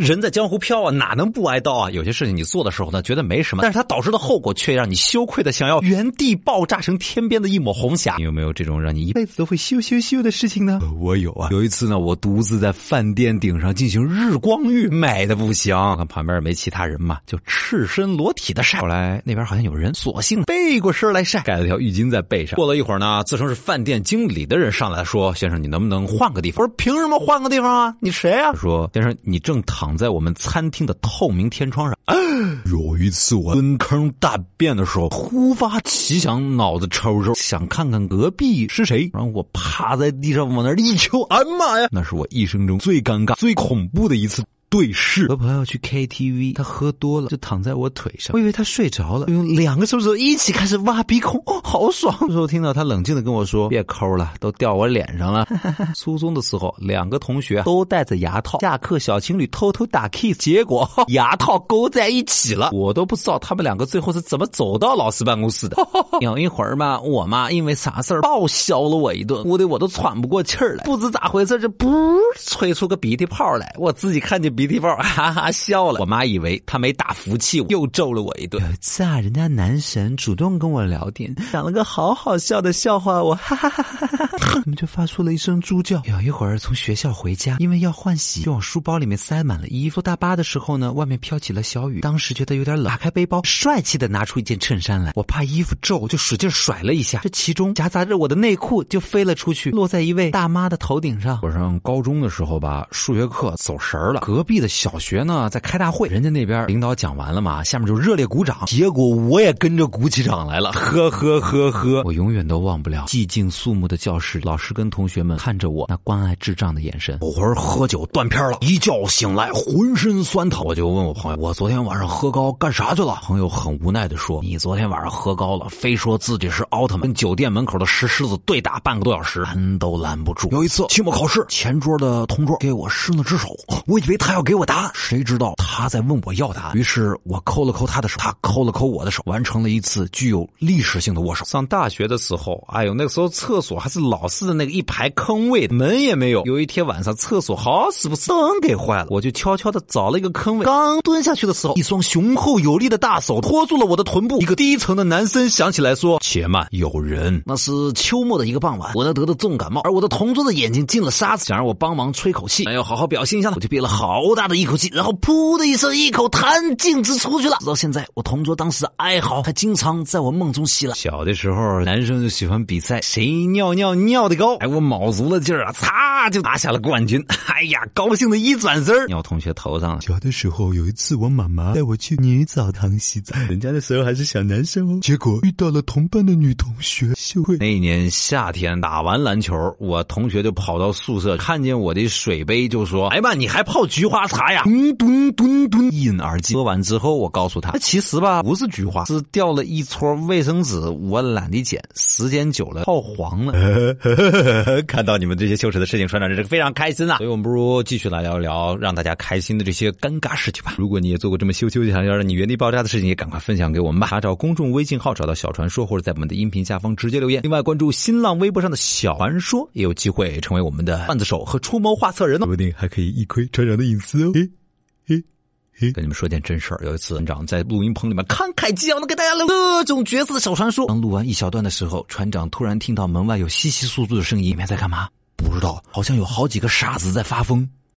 人在江湖飘啊，哪能不挨刀啊？有些事情你做的时候呢，觉得没什么，但是它导致的后果却让你羞愧的想要原地爆炸成天边的一抹红霞。你有没有这种让你一辈子都会羞羞羞的事情呢？我有啊，有一次呢，我独自在饭店顶上进行日光浴，美的不行，看旁边没其他人嘛，就赤身裸体的晒。后来那边好像有人，索性背过身来晒，盖了条浴巾在背上。过了一会儿呢，自称是饭店经理的人上来说：“先生，你能不能换个地方？”我说：“凭什么换个地方啊？你谁啊？”说：“先生，你正躺躺在我们餐厅的透明天窗上。”有一次我蹲坑大便的时候，突发奇想，脑子抽抽，想看看隔壁是谁。然后我趴在地上往那一瞧，哎妈呀！那是我一生中最尴尬、最恐怖的一次。对视和朋友去 KTV，他喝多了就躺在我腿上，我以为他睡着了，用两个手指头一起开始挖鼻孔，哦，好爽！这时候听到他冷静的跟我说：“别抠了，都掉我脸上了。”初中的时候，两个同学都戴着牙套，下课小情侣偷偷打 kiss，结果 牙套勾在一起了，我都不知道他们两个最后是怎么走到老师办公室的。有一会儿嘛，我妈因为啥事儿暴削了我一顿，哭的我都喘不过气儿来，不知咋回事，就噗吹出个鼻涕泡来，我自己看见。鼻涕泡，哈哈笑了。我妈以为他没打服气，又揍了我一顿。有一次啊，人家男神主动跟我聊天，讲了个好好笑的笑话，我哈哈哈哈哈哈，我们就发出了一声猪叫。有一会儿从学校回家，因为要换洗，就往书包里面塞满了衣服。大巴的时候呢，外面飘起了小雨，当时觉得有点冷，打开背包，帅气的拿出一件衬衫来。我怕衣服皱，就使劲甩了一下，这其中夹杂着我的内裤就飞了出去，落在一位大妈的头顶上。我上高中的时候吧，数学课走神了，隔壁。的小学呢，在开大会，人家那边领导讲完了嘛，下面就热烈鼓掌，结果我也跟着鼓起掌来了，呵呵呵呵，我永远都忘不了寂静肃穆的教室，老师跟同学们看着我那关爱智障的眼神。偶尔喝酒断片了，一觉醒来浑身酸疼，我就问我朋友，我昨天晚上喝高干啥去了？朋友很无奈的说，你昨天晚上喝高了，非说自己是奥特曼，跟酒店门口的石狮子对打半个多小时，拦都拦不住。有一次期末考试，前桌的同桌给我伸了只手，我以为他要。给我答案，谁知道？他在问我要答案。于是我抠了抠他的手，他抠了抠我的手，完成了一次具有历史性的握手。上大学的时候，哎呦，那个时候厕所还是老式的那个一排坑位，门也没有。有一天晚上，厕所好死不死灯给坏了，我就悄悄的找了一个坑位，刚蹲下去的时候，一双雄厚有力的大手托住了我的臀部。一个低沉的男声响起来说：“且慢，有人。”那是秋末的一个傍晚，我呢得的重感冒，而我的同桌的眼睛进了沙子，想让我帮忙吹口气，要好好表现一下，我就憋了好。大的一口气，然后噗的一声，一口痰径直出去了。直到现在，我同桌当时哀嚎，还经常在我梦中袭来。小的时候，男生就喜欢比赛，谁尿尿尿的高，哎，我卯足了劲儿啊，擦就拿下了冠军。哎呀，高兴的一转身尿同学头上了。小的时候，有一次我妈妈带我去女澡堂洗澡，人家那时候还是小男生哦，结果遇到了同班的女同学秀慧。那一年夏天，打完篮球，我同学就跑到宿舍，看见我的水杯，就说：“哎妈，你还泡菊花？”茶呀，咚咚咚咚，一饮而尽。喝完之后，我告诉他，其实吧，不是菊花，是掉了一撮卫生纸，我懒得捡，时间久了泡黄了。看到你们这些羞耻的事情，船长真是非常开心啊！所以我们不如继续来聊一聊让大家开心的这些尴尬事情吧。如果你也做过这么羞羞想要让你原地爆炸的事情，也赶快分享给我们吧。查找公众微信号，找到小传说，或者在我们的音频下方直接留言。另外，关注新浪微博上的小传说，也有机会成为我们的段子手和出谋划策人哦，说不定还可以一窥船长的隐私。哦！跟你们说件真事儿。有一次，船长在录音棚里面慷慨激昂的给大家录各种角色的小传说。当录完一小段的时候，船长突然听到门外有窸窸窣窣的声音，里面在干嘛？不知道，好像有好几个傻子在发疯。